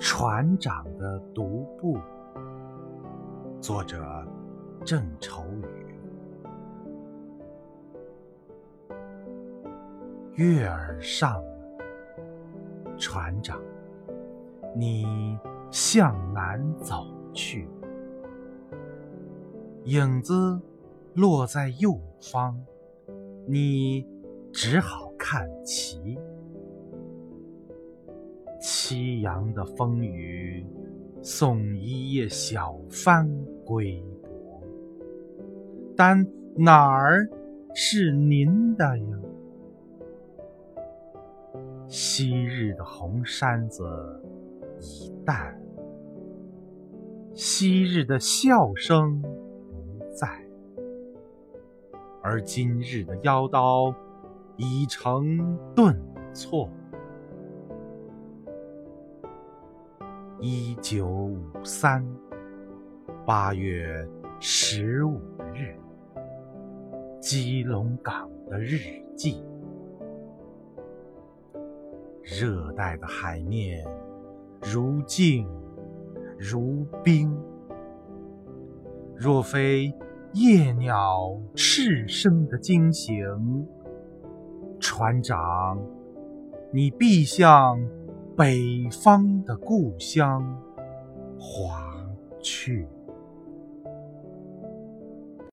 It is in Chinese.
船长的独步，作者郑愁予。月儿上，船长，你向南走去，影子落在右方，你只好看齐。夕阳的风雨送一叶小帆归泊，但哪儿是您的呀？昔日的红衫子已淡，昔日的笑声不在，而今日的腰刀已成顿挫。一九五三八月十五日，基隆港的日记。热带的海面如镜如冰，若非夜鸟翅声的惊醒，船长，你必向。北方的故乡，划去。